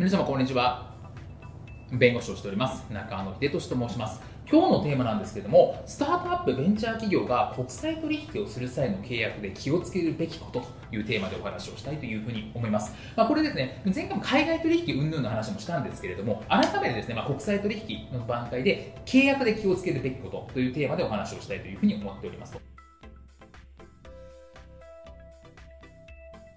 皆様こんにちは。弁護士をしております。中野秀俊と申します。今日のテーマなんですけれどもスタートアップベンチャー企業が国際取引をする際の契約で気をつけるべきことというテーマでお話をしたいというふうに思います、まあ、これですね前回も海外取引云々の話もしたんですけれども改めてですね、まあ、国際取引の段階で契約で気をつけるべきことというテーマでお話をしたいというふうに思っております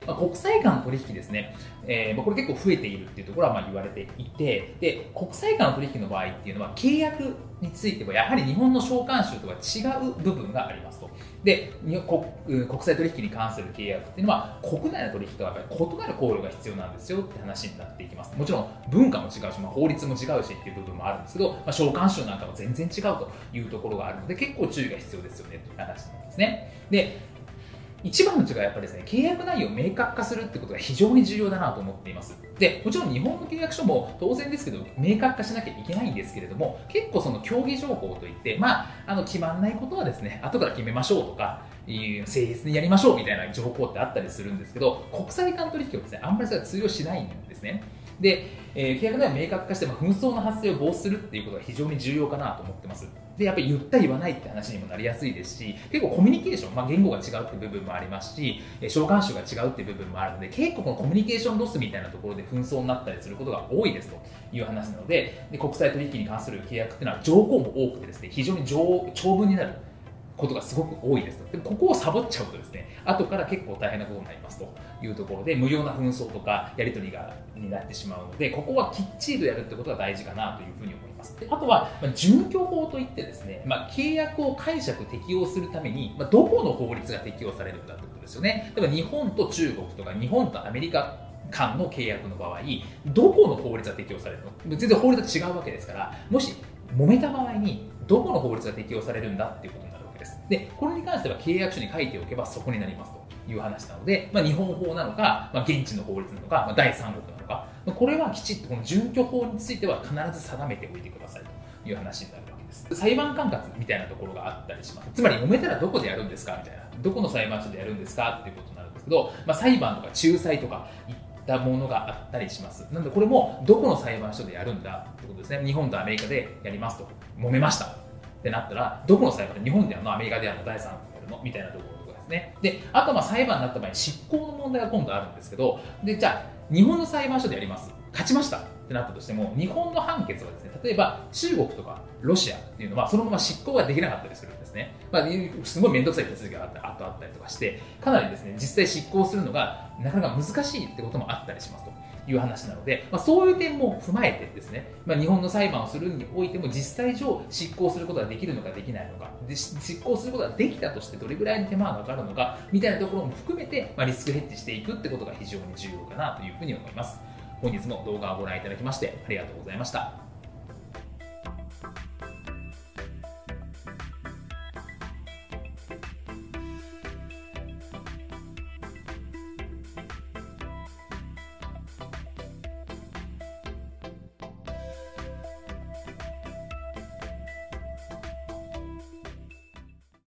まあ、国際間取引ですね、えーまあ、これ結構増えているっていうところはまあ言われていて。で国際間取引の場合っていうのは契約についてはやはり日本の召喚集とは違う部分がありますと。で国際取引に関する契約っていうのは国内の取引とはやっぱり異なる考慮が必要なんですよって話になっていきます。もちろん文化も違うし、まあ、法律も違うしっていう部分もあるんですけど、まあ、召喚集なんかも全然違うというところがあるので結構注意が必要ですよねという話なんですね。で一番の違いはやっぱりですね、契約内容を明確化するってことが非常に重要だなと思っています。で、もちろん日本の契約書も当然ですけど、明確化しなきゃいけないんですけれども、結構その競技情報といって、まあ、あの決まんないことはですね、後から決めましょうとか、誠実にやりましょうみたいな情報ってあったりするんですけど、国際間取引はですね、あんまりそれは通用しないんですね。で、えー、契約内容を明確化して、まあ、紛争の発生を防止するっていうことが非常に重要かなと思ってます。で、やっぱり言った言わないって話にもなりやすいですし、結構コミュニケーション、まあ、言語が違うって部分もありますし、召喚集が違うって部分もあるので、結構このコミュニケーションロスみたいなところで紛争になったりすることが多いですという話なので、で国際取引に関する契約っていうのは条項も多くてですね、非常に長文になる。ことがすごく多いですと。でここをサボっちゃうとですね、後から結構大変なことになりますというところで、無用な紛争とかやり取りがになってしまうので、ここはきっちりとやるってことが大事かなというふうに思います。であとは、まあ、準拠法といってですね、まあ、契約を解釈適用するために、まあ、どこの法律が適用されるんだってことですよね。例えば日本と中国とか日本とアメリカ間の契約の場合、どこの法律が適用されるの？全然法律は違うわけですから、もし揉めた場合にどこの法律が適用されるんだっていうことにで。これに関しては契約書に書いておけばそこになりますという話なので、まあ、日本法なのか、まあ、現地の法律なのか、まあ、第三国なのか、まこれはきちっとこの準拠法については必ず定めておいてくださいという話になるわけです。裁判管轄みたいなところがあったりします。つまり揉めたらどこでやるんですか？みたいな。どこの裁判所でやるんですか？っていうことになるんですけど、まあ、裁判とか仲裁とかったものがあったりします。なのでこれもどこの裁判所でやるんだってことですね。日本とアメリカでやりますと。揉めましたってなったら、どこの裁判？で日本でやるのアメリカでやるの第三国でやるのみたいなところとかですね。で、あとまあ裁判になった場合執行の問題が今度あるんですけど、で、じゃあ日本の裁判所でやります。勝ちましたってなったとしても、日本の判決はですね、例えば中国とかロシアっていうのはそのまま執行ができなかったりするんですね。まあ、すごい面倒くさい手続きがあったあったりとかして、かなりですね、実際執行するのがなかなか難しいってこともあったりしますと。いう話なので、まあ、そういう点も踏まえてですね、まあ、日本の裁判をするにおいても実際上執行することができるのかできないのかで執行することができたとしてどれぐらいの手間がかかるのかみたいなところも含めて、まあ、リスクヘッジしていくってことが非常に重要かなというふうに思います本日も動画をご覧いただきましてありがとうございました。